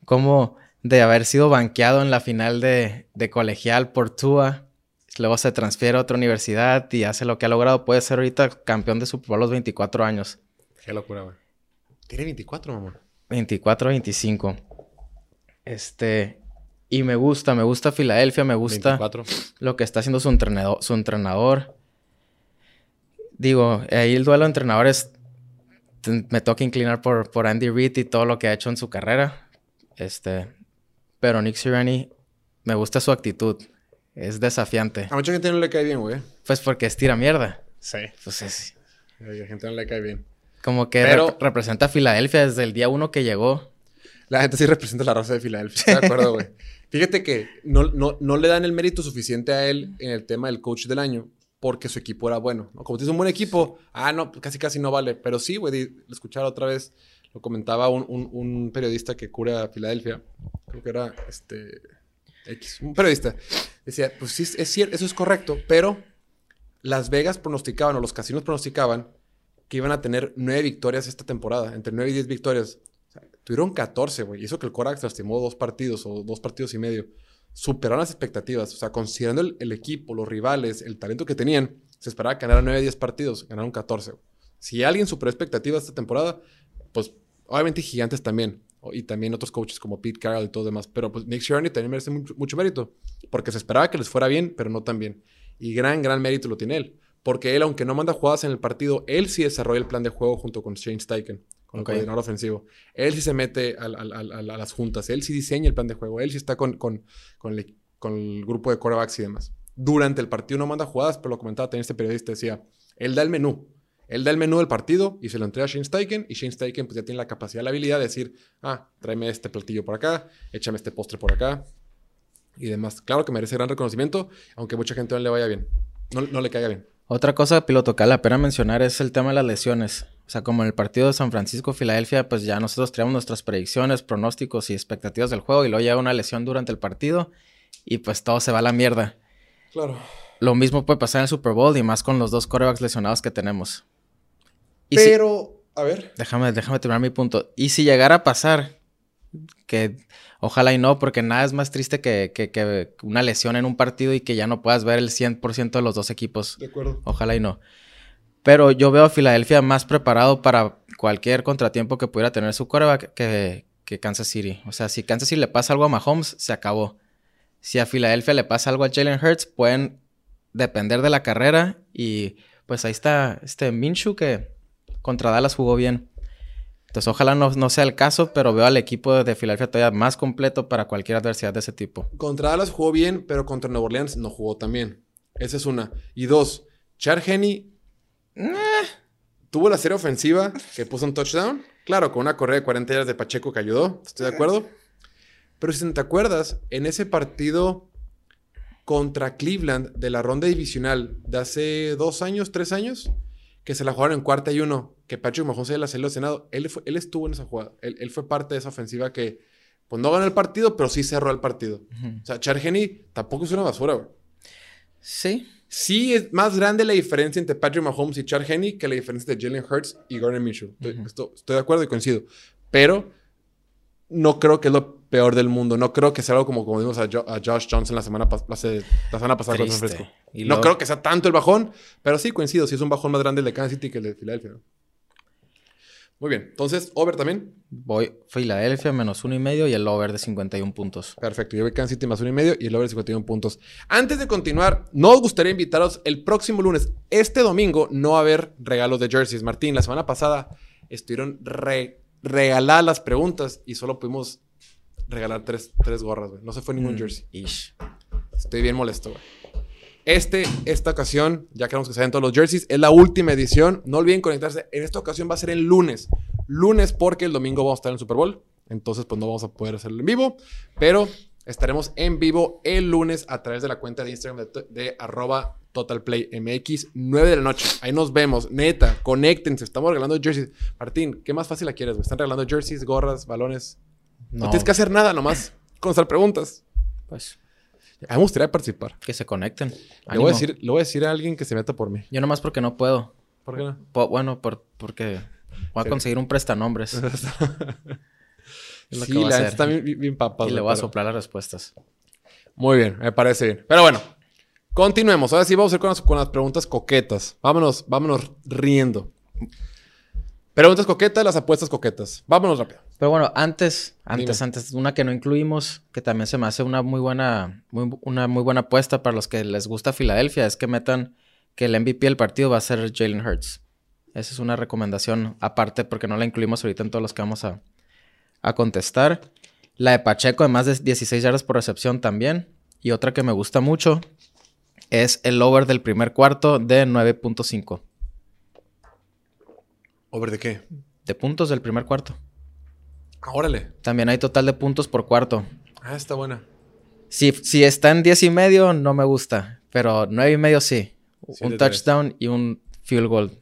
como de haber sido banqueado en la final de, de colegial por Tua. Luego se transfiere a otra universidad y hace lo que ha logrado. Puede ser ahorita campeón de Super Bowl a los 24 años. Qué locura, güey. Tiene 24, mamá. 24, 25. Este. Y me gusta, me gusta Filadelfia, me gusta 24. lo que está haciendo su entrenador. Su entrenador. Digo, ahí el duelo de entrenadores me toca inclinar por, por Andy Reid y todo lo que ha hecho en su carrera. Este. Pero Nick Sirianni, me gusta su actitud. Es desafiante. A mucha gente no le cae bien, güey. Pues porque estira mierda. Sí. Pues es A la gente no le cae bien. como que Pero- rep- representa a Filadelfia desde el día uno que llegó. La gente sí representa la raza de Filadelfia. Estoy de acuerdo, güey. Fíjate que no, no, no le dan el mérito suficiente a él en el tema del coach del año porque su equipo era bueno. ¿no? Como tienes un buen equipo, ah, no, casi casi no vale. Pero sí, güey, escuchaba otra vez, lo comentaba un, un- un periodista que cura Filadelfia. Creo que era este. X, un periodista. Decía, pues sí, es cierto, eso es correcto, pero Las Vegas pronosticaban o los casinos pronosticaban que iban a tener nueve victorias esta temporada, entre nueve y diez victorias. O sea, tuvieron 14, güey. Y eso que el Corax lastimó dos partidos o dos partidos y medio. Superaron las expectativas. O sea, considerando el, equipo, los rivales, el talento que tenían, se esperaba que ganaran 9 10 partidos. Ganaron 14. güey. Si alguien superó expectativas esta temporada, pues Obviamente gigantes también. Y también otros coaches como Pete Carroll y todo demás. Pero pues Nick Sirianni también merece mucho, mucho mérito. Porque se esperaba que les fuera bien, pero no tan bien. Y gran, gran mérito lo tiene él. Porque él, aunque no manda jugadas en el partido, él sí desarrolla el plan de juego junto con Shane Steichen, con Ok. el coordinador ofensivo. Él sí se mete a las juntas. Él sí diseña el plan de juego. Él sí está con, con, con el, con el grupo de quarterbacks y demás. Durante el partido no manda jugadas, pero lo comentaba también este periodista. Decía, él da el menú. Él da el menú del partido y se lo entrega a Shane Steichen. Y Shane Steichen pues ya tiene la capacidad, la habilidad de decir, ah, tráeme este platillo por acá, échame este postre por acá y demás. Claro que merece gran reconocimiento, aunque mucha gente no le vaya bien. No, no le caiga bien. Otra cosa, piloto, que la pena mencionar es el tema de las lesiones. O sea, como en el partido de San Francisco-Filadelfia, pues ya nosotros traíamos nuestras predicciones, pronósticos y expectativas del juego y luego llega una lesión durante el partido y pues todo se va a la mierda. Claro. Lo mismo puede pasar en el Super Bowl y más con los dos corebacks lesionados que tenemos. Y si- Pero, a ver. déjame, déjame terminar mi punto. Y si llegara a pasar, que ojalá y no, porque nada es más triste que, que- que una lesión en un partido y que ya no puedas ver el 100% de los dos equipos. De acuerdo. Ojalá y no. Pero yo veo a Filadelfia más preparado para cualquier contratiempo que pudiera tener su coreback que, que Kansas City. O sea, si Kansas City le pasa algo a Mahomes, se acabó. Si a Filadelfia le pasa algo a Jalen Hurts, pueden depender de la carrera. Y pues ahí está este Minshew que contra Dallas jugó bien. Entonces ojalá no, no sea el caso, pero veo al equipo de Filadelfia todavía más completo para cualquier adversidad de ese tipo. Contra Dallas jugó bien, pero contra Nueva Orleans no jugó tan bien. Esa es una. Y dos, Char Tuvo la serie ofensiva que puso un touchdown. Claro, con una correa de 40 yardas de Pacheco que ayudó. Estoy de acuerdo. Pero si te acuerdas, en ese partido contra Cleveland de la ronda divisional de hace dos años, tres años, que se la jugaron en cuarta y uno, que Patrick Mahomes se la salió Senado, él, fue- él estuvo en esa jugada. Él, él fue parte de esa ofensiva que, pues no ganó el partido, pero sí cerró el partido. O sea, Char Henney tampoco es una basura, güey. Sí. Sí es más grande la diferencia entre Patrick Mahomes y Char Henney que la diferencia de Jalen Hurts y Gardner Minshew. Estoy, estoy- estoy de acuerdo y coincido. Pero no creo que es lo peor del mundo. No creo que sea algo como, como vimos a, Jo- a Josh Johnson la semana, la pasada con San. Francisco. Y No creo que sea tanto el bajón, pero sí coincido. Sí es un bajón más grande el de Kansas City que el de Filadelfia. Muy bien. Entonces, over también. Voy Filadelfia menos uno y medio y el over de 51 puntos. Perfecto, yo voy Kansas City más uno y medio y el over de 51 puntos. Antes de continuar, nos gustaría invitaros el próximo lunes. Este domingo no va a haber regalos de jerseys. Martín, la semana pasada estuvieron re- regaladas las preguntas y solo pudimos regalar tres, tres gorras, güey. No se fue ningún Mm, jersey. ish. Estoy bien molesto, güey. Este, esta ocasión, ya queremos que se den todos los jerseys, es la última edición. No olviden conectarse. En esta ocasión va a ser el lunes. Lunes porque el domingo vamos a estar en el Super Bowl. Entonces, pues no vamos a poder hacerlo en vivo. Pero estaremos en vivo el lunes a través de la cuenta de Instagram de, de arroba TotalPlayMX, 9 de la noche. Ahí nos vemos. Neta, conéctense. Estamos regalando jerseys. Martín, ¿qué más fácil la quieres? güey? Están regalando jerseys, gorras, balones. No, No, tienes que hacer nada nomás. Contestar preguntas. pues A mí me gustaría participar. que se conecten. Le voy, a decir, le voy a decir a alguien que se meta por mí. Yo nomás porque no puedo. ¿Por qué no? Po- bueno, por, porque voy a conseguir un prestanombres. Es lo sí, que la está bien, bien- papas, y le voy a soplar las respuestas. Muy bien, me parece bien. Pero bueno, continuemos. Ahora sí vamos a ir con las, con las preguntas coquetas. Vámonos, vámonos riendo. Preguntas coquetas, las apuestas coquetas. Vámonos rápido. Pero bueno, antes, antes, Dime. antes, una que no incluimos, que también se me hace una muy buena, muy, una muy buena apuesta para los que les gusta Filadelfia, es que metan que el MVP del partido va a ser Jalen Hurts. Esa es una recomendación aparte porque no la incluimos ahorita en todos los que vamos a, a contestar. La de Pacheco de más de 16 yardas por recepción también. Y otra que me gusta mucho es el over del primer cuarto de 9.5. ¿Over de qué? De puntos del primer cuarto. Ah, órale. También hay total de puntos por cuarto. Ah, está buena. Si, si está en 10 y medio, no me gusta. Pero 9 y medio sí. Sí, un touchdown y un field goal.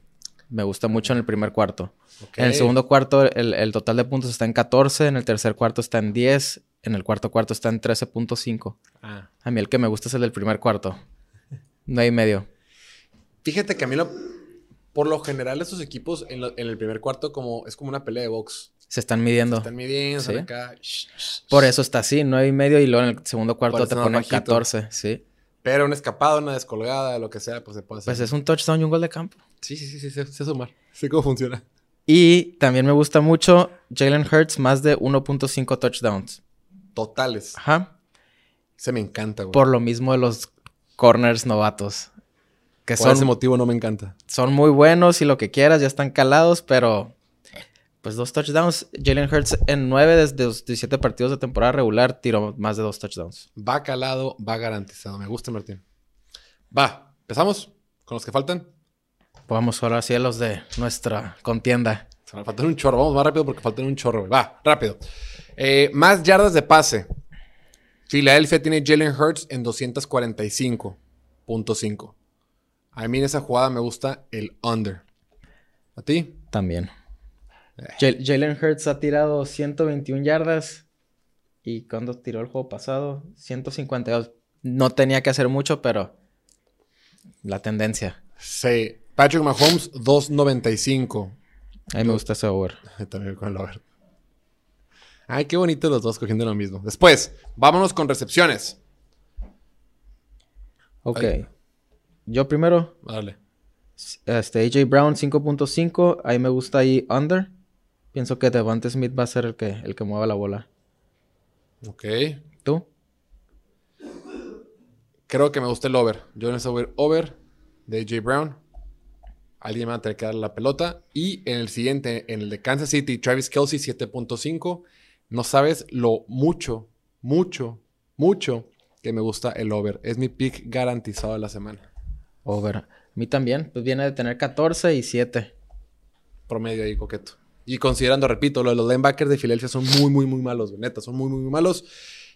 Me gusta mucho en el primer cuarto. En el segundo cuarto, el, el total de puntos está en 14. En el tercer cuarto está en 10. En el cuarto cuarto está en 13.5. Ah. A mí el que me gusta es el del primer cuarto. 9 y medio. Fíjate que a mí lo... Por lo general, estos equipos en, lo- en el primer cuarto como, es como una pelea de box. Se están midiendo. Están midiendo, están Sí. acá. shh, shh, Por eso está así, 9 y medio. Y luego en el segundo cuarto te ponen bajito. 14. Sí. Pero una escapada, una descolgada, lo que sea, pues se puede hacer. Pues es un touchdown y un gol de campo. Sí, sí, sí, sí, sé, sé sumar. Sé cómo funciona. Y también me gusta mucho Jalen Hurts más de 1.5 touchdowns. Totales. Ajá. Se me encanta, güey. Por lo mismo de los corners novatos. Que Por ese son, motivo no me encanta. son muy buenos y lo que quieras, ya están calados, pero pues dos touchdowns. Jalen Hurts en 9 desde los 17 partidos de temporada regular tiró más de dos touchdowns. Va calado, va garantizado. Me gusta, Martín. Va, empezamos con los que faltan. Vamos ahora sí a los de nuestra contienda. Se me faltan un chorro. Vamos más rápido porque faltan un chorro. Va, rápido. Eh, más yardas de pase. Filadelfia tiene Jalen Hurts en 245.5. A mí en esa jugada me gusta el under. ¿A ti? También. Jal- Jalen Hurts ha tirado 121 yardas. Y cuando tiró el juego pasado, 152. No tenía que hacer mucho, pero la tendencia. Sí. Patrick Mahomes, 295. A mí me gusta ese over. También con el over. Ay, qué bonito los dos cogiendo lo mismo. Después, vámonos con recepciones. Ok. Ay. Yo primero, Dale. este AJ Brown 5.5. Ahí me gusta ahí under. Pienso que Devante Smith va a ser el que, el que mueva la bola. Ok. ¿Tú? Creo que me gusta el over. Yo a ir over de AJ Brown. Alguien me va a tener que dar la pelota. Y en el siguiente, en el de Kansas City, Travis Kelsey 7.5. No sabes lo mucho, mucho, mucho que me gusta el over. Es mi pick garantizado de la semana. Over. A mí también. Pues viene de tener 14 y 7. Promedio ahí coqueto. Y considerando, repito, lo de los linebackers de Filadelfia son muy, muy, muy malos. Neta, son muy, muy, muy malos.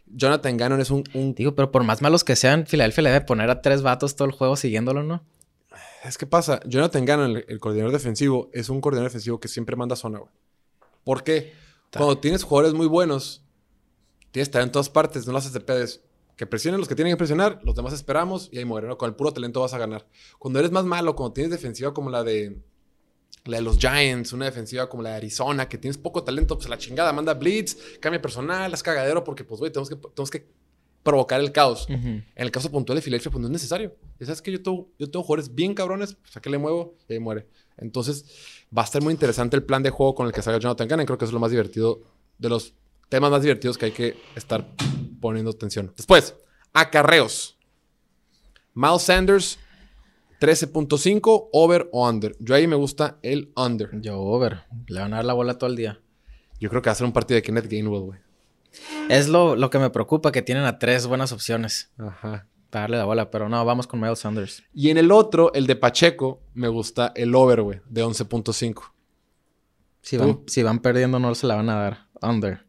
Jonathan Gannon es un, un Digo, pero por más malos que sean, Filadelfia le debe poner a tres vatos todo el juego siguiéndolo, ¿no? Es que pasa, Jonathan Gannon, el, el coordinador defensivo, es un coordinador defensivo que siempre manda zona, güey. ¿Por qué? Cuando tienes jugadores muy buenos, tienes que estar en todas partes, no lo haces de pedes. Que presionen los que tienen que presionar, los demás esperamos y ahí muere, ¿no? Con el puro talento vas a ganar. Cuando eres más malo, cuando tienes defensiva como la de la de los Giants, una defensiva como la de Arizona, que tienes poco talento, pues la chingada, manda blitz, cambia personal, haz cagadero, porque pues, güey, tenemos que, tenemos que provocar el caos. En el caso puntual de Filadelfia, pues no es necesario. Y sabes que yo tengo, yo tengo jugadores bien cabrones, pues a qué le muevo y ahí muere. Entonces, va a estar muy interesante el plan de juego con el que salga Jonathan Gannon. Creo que eso es lo más divertido, de los temas más divertidos que hay que estar poniendo atención. Después, acarreos. Miles Sanders, 13.5, over o under. Yo ahí me gusta el under. Yo over. Le van a dar la bola todo el día. Yo creo que va a ser un partido de Kenneth Gainwell, güey. Es lo, lo que me preocupa, que tienen a tres buenas opciones Ajá. para darle la bola. Pero no, vamos con Miles Sanders. Y en el otro, el de Pacheco, me gusta el over, güey, de 11.5. Si van, si van perdiendo, no se la van a dar. Under.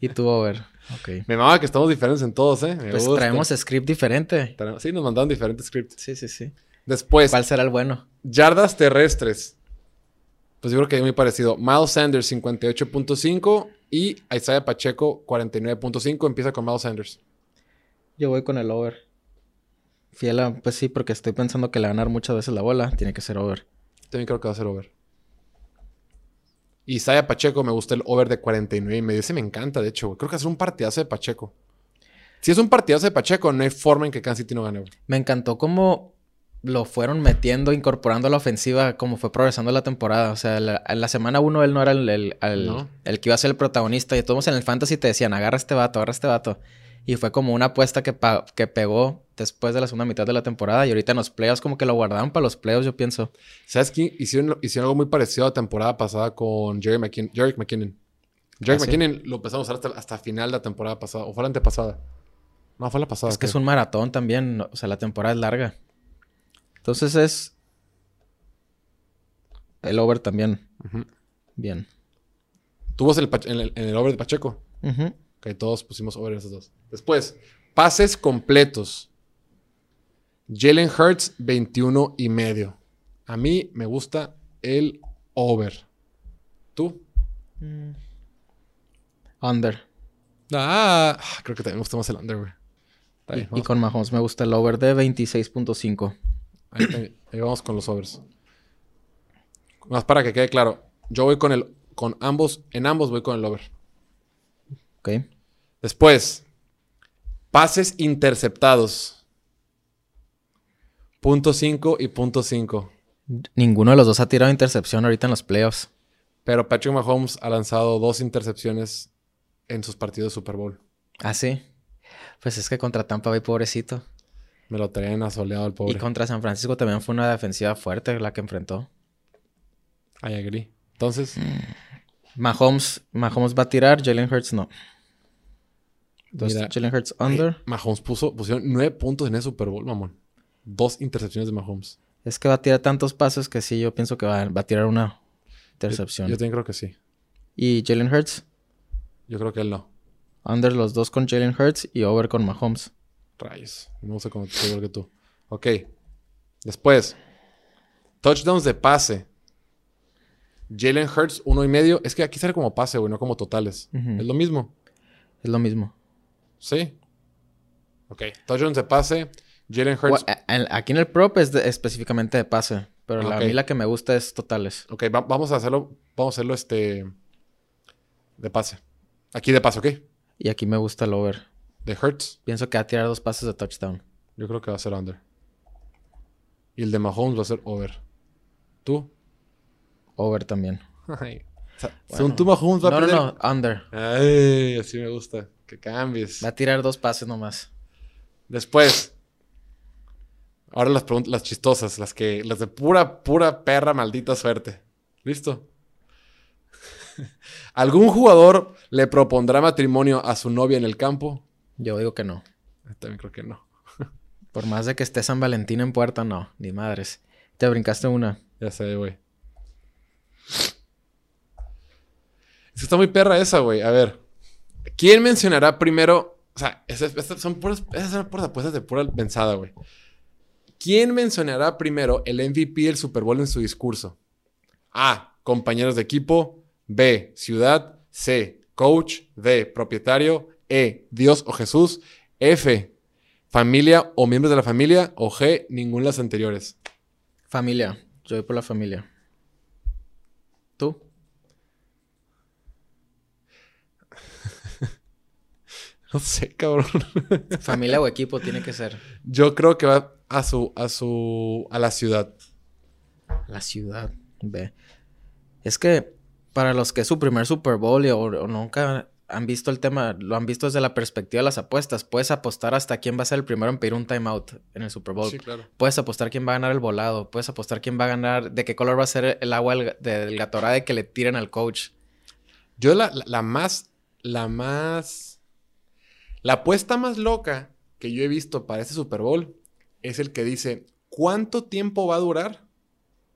Y tú over. Ok. Me mama que estamos diferentes en todos, ¿eh? Me Pues gusta. traemos script diferente. Sí, nos mandaron diferentes scripts. Sí, sí, sí. Después, ¿Cuál será el bueno? yardas terrestres. Pues yo creo que es muy parecido. Miles Sanders, 58.5 y Isaiah Pacheco, 49.5. Empieza con Miles Sanders. Yo voy con el over. Fiel a, pues sí, porque estoy pensando que le van a dar muchas veces la bola. Tiene que ser over. También creo que va a ser over. Isaiah Pacheco, me gusta el over de 49 y medio. Ese me encanta, de hecho. güey. Creo que ser un partidazo de Pacheco. Si es un partidazo de Pacheco, no hay forma en que Kansas City no gane. güey. Me encantó cómo lo fueron metiendo, incorporando a la ofensiva, como fue progresando la temporada. O sea, la- en la semana uno él no era el, el- el- No. el que iba a ser el protagonista. Y todos en el fantasy te decían, agarra este vato, agarra este vato. Y fue como una apuesta que, que pegó después de la segunda mitad de la temporada. Y ahorita en los playoffs como que lo guardaban para los playoffs, yo pienso. ¿Sabes qué? Hicieron, hicieron algo muy parecido a la temporada pasada con Jerry McKin- McKinnon. Jerick Ah, sí. McKinnon lo empezamos a usar hasta, hasta final de la temporada pasada. ¿O fue la antepasada? No, fue la pasada. Es que es un maratón también. O sea, la temporada es larga. Entonces es... El over también. Bien. ¿Tú vas en el, en el- en el over de Pacheco? Ok, todos pusimos over en esos dos. Después, pases completos. Jalen Hurts, 21 y medio. A mí me gusta el over. ¿Tú? Under. Ah, creo que también me gusta más el under, güey. Y con Mahomes me gusta el over de 26.5. ahí, ahí- ahí vamos con los overs. Más para que quede claro. Yo voy con el. Con ambos. En ambos voy con el over. ¿Ok? Después, pases interceptados. Punto 5 y punto 5. Ninguno de los dos ha tirado intercepción ahorita en los playoffs. Pero Patrick Mahomes ha lanzado dos intercepciones en sus partidos de Super Bowl. ¿Ah, sí? Pues es que contra Tampa Bay, pobrecito. Me lo traían asoleado el pobre. Y contra San Francisco también fue una defensiva fuerte la que enfrentó. I agree. Entonces, Mahomes, Mahomes va a tirar, Jalen Hurts no. Entonces, Mira, Jalen Hurts under. Mahomes puso, pusieron nueve puntos en el Super Bowl, mamón. Dos intercepciones de Mahomes. Es que va a tirar tantos pasos que sí, yo pienso que va, va a tirar una intercepción. yo también creo que sí. Y Jalen Hurts, Yo creo que él no. under los dos con Jalen Hurts y over con Mahomes. Rayos. No sé cómo igual que tú. Ok. Después. Touchdowns de pase. Jalen Hurts, uno y medio. Es que aquí sale como pase, güey, no como totales. Es lo mismo. Es lo mismo. Sí. Ok. Touchdowns de pase. Jalen Hurts. Aquí en el prop es de- específicamente de pase. Pero la, a mí la que me gusta es totales. Ok, va- vamos a hacerlo. Vamos a hacerlo este. De pase. Aquí de pase, ¿ok? Y aquí me gusta el over. De Hurts. Pienso que va a tirar dos pases de touchdown. Yo creo que va a ser under. Y el de Mahomes va a ser over. ¿Tú? Over también. Ay. O sea, según tú, Mahomes va No, a no, perder. no. Under. Ay, así me gusta. Que cambies. Va a tirar dos pases nomás. Después. Ahora las preguntas, las chistosas, las que, las de pura, pura perra maldita suerte. ¿Listo? ¿Algún jugador le propondrá matrimonio a su novia en el campo? Yo digo que no. También creo que no. Por más de que esté San Valentín en puerta, no. Ni madres. Te brincaste una. Ya sé, güey. Está muy perra esa, güey. A ver. ¿Quién mencionará primero? O sea, esas, esas son puras, esas son puras apuestas de pura pensada, güey. ¿Quién mencionará primero el MVP del Super Bowl en su discurso? A. Compañeros de equipo. B. Ciudad. C. Coach. D. Propietario. E. Dios o Jesús. F. Familia o miembros de la familia. O G. Ninguna de las anteriores. Familia. Yo voy por la familia. ¿Tú? No sé, cabrón. Familia o equipo tiene que ser. Yo creo que va a su, a su, a la ciudad. La ciudad. Ve. Es que para los que es su primer Super Bowl y- o, o nunca han visto el tema, lo han visto desde la perspectiva de las apuestas. Puedes apostar hasta quién va a ser el primero en pedir un timeout en el Super Bowl. Sí, claro. Puedes apostar quién va a ganar el volado. Puedes apostar quién va a ganar, de qué color va a ser el agua del, del Gatorade que le tiren al coach. Yo la, la, la más, la más, la apuesta más loca que yo he visto para este Super Bowl es el que dice, ¿cuánto tiempo va a durar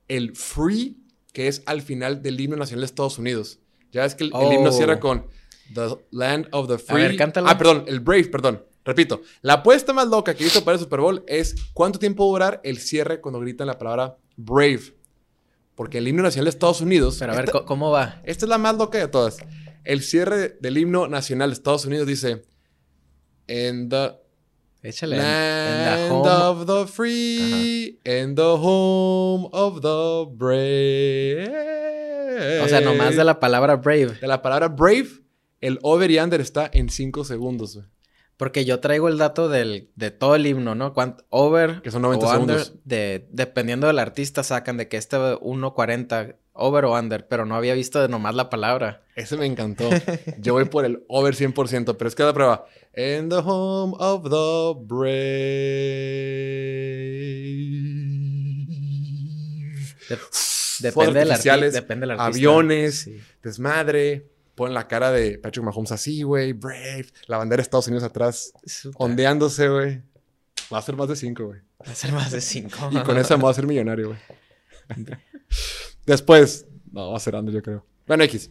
el free que es al final del himno nacional de Estados Unidos? Ya ves que el, el himno Oh. cierra con The Land of the Free. ver, cántalo. Ah, perdón, el Brave, perdón. Repito, la apuesta más loca que he visto para el Super Bowl es cuánto tiempo va a durar el cierre cuando gritan la palabra Brave. Porque el himno nacional de Estados Unidos... Pero a ver, esta- ¿cómo va? esta es la más loca de todas. El cierre del himno nacional de Estados Unidos dice: En the Échale. en- en la land home. of the free, in the home of the brave. O sea, nomás de la palabra brave. De la palabra brave, el over y under está en 5 segundos, güey. Porque yo traigo el dato del, de todo el himno, ¿no? Cuánto, over Que son 90 o under, segundos. De, dependiendo del artista sacan de que este 1.40 over o under, pero no había visto de nomás la palabra. Ese me encantó. Yo voy por el over 100%, pero es que la prueba. In the home of the brave. Depende del depende del artista. aviones, Sí. desmadre. Ponen la cara de Patrick Mahomes así, güey. Brave. La bandera de Estados Unidos atrás, Súper. ondeándose, güey. Va a ser más de 5, güey. Va a ser más de 5. Y con esa me voy a hacer millonario, güey. Después, no, va a ser under, yo creo. Bueno, X.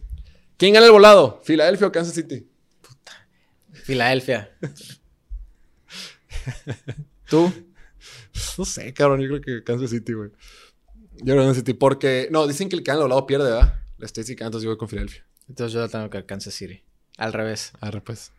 ¿Quién gana el volado? ¿Filadelfia o Kansas City? Filadelfia. ¿Tú? No sé, cabrón. Yo creo que Kansas City, güey. Yo creo que Kansas City. Porque, no, dicen que el que gana el volado pierde, ¿verdad? La estadística, entonces yo voy con Filadelfia. Entonces yo la tengo que Kansas City. Al revés. Arre, pues.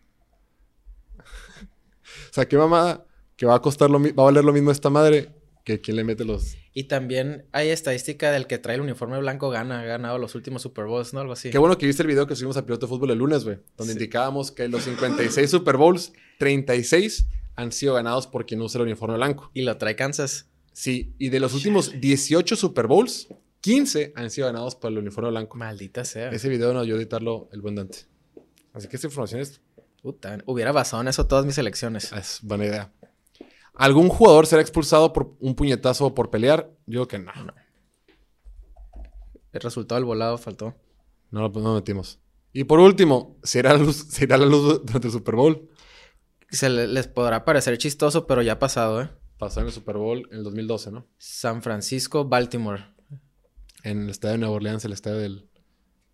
o sea, qué mamada que va a costar lo va a valer lo mismo esta madre que quien le mete los. Y también hay estadística del que trae el uniforme blanco gana, ha ganado los últimos Super Bowls, ¿no? Algo así. Qué bueno que viste el video que subimos a Piloto de Fútbol el lunes, güey. Donde Sí. indicábamos que los 56 Super Bowls, 36 han sido ganados por quien usa el uniforme blanco. Y lo trae Kansas. Sí, y de los últimos 18 Super Bowls, 15 han sido ganados por el uniforme blanco. Maldita sea. Ese video no a editarlo el buen Dante. Así que esta información es, Puta, hubiera basado en eso todas mis elecciones. es buena idea. ¿Algún jugador será expulsado por un puñetazo o por pelear? Yo creo que no. No, El resultado del volado faltó. no lo no metimos. Y por último, ¿se irá, la luz, ¿se irá la luz durante el Super Bowl? Se le- les podrá parecer chistoso, pero ya ha pasado, ¿eh? Pasó en el Super Bowl en el 2012, ¿no? San Francisco, Baltimore. En el estadio de Nueva Orleans, el estadio del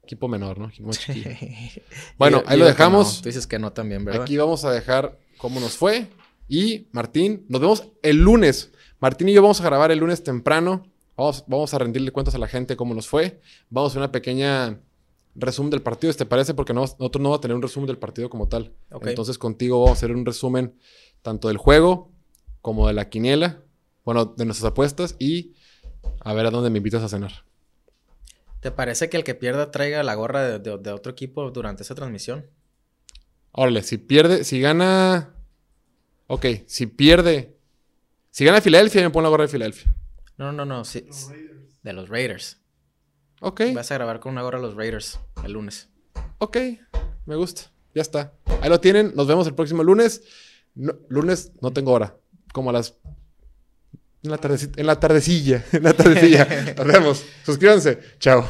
equipo menor, ¿no? Equipo. Bueno, Yo- ahí yo lo dejamos. no. Tú dices que no también, ¿verdad? Aquí vamos a dejar cómo nos fue. Y Martín, nos vemos el lunes. Martín y yo vamos a grabar el lunes temprano. Vamos, vamos a rendirle cuentas a la gente cómo nos fue. Vamos a hacer una pequeña resumen del partido, ¿te parece? Porque no- nosotros no vamos a tener un resumen del partido como tal. Entonces contigo vamos a hacer un resumen tanto del juego como de la quiniela. Bueno, de nuestras apuestas y a ver a dónde me invitas a cenar. ¿Te parece que el que pierda traiga la gorra de, de- de otro equipo durante esa transmisión? Órale, si pierde, si gana. Ok, si pierde. Si gana Filadelfia, me pongo la gorra de Filadelfia. No, no, no. sí, de los Raiders. Ok, Vas a grabar con una gorra de los Raiders el lunes. ok, me gusta. Ya está. Ahí lo tienen. Nos vemos el próximo lunes. No- lunes no tengo hora. Como a las. En la, en la tardecilla. En la tardecilla. Nos vemos. Suscríbanse. Chao.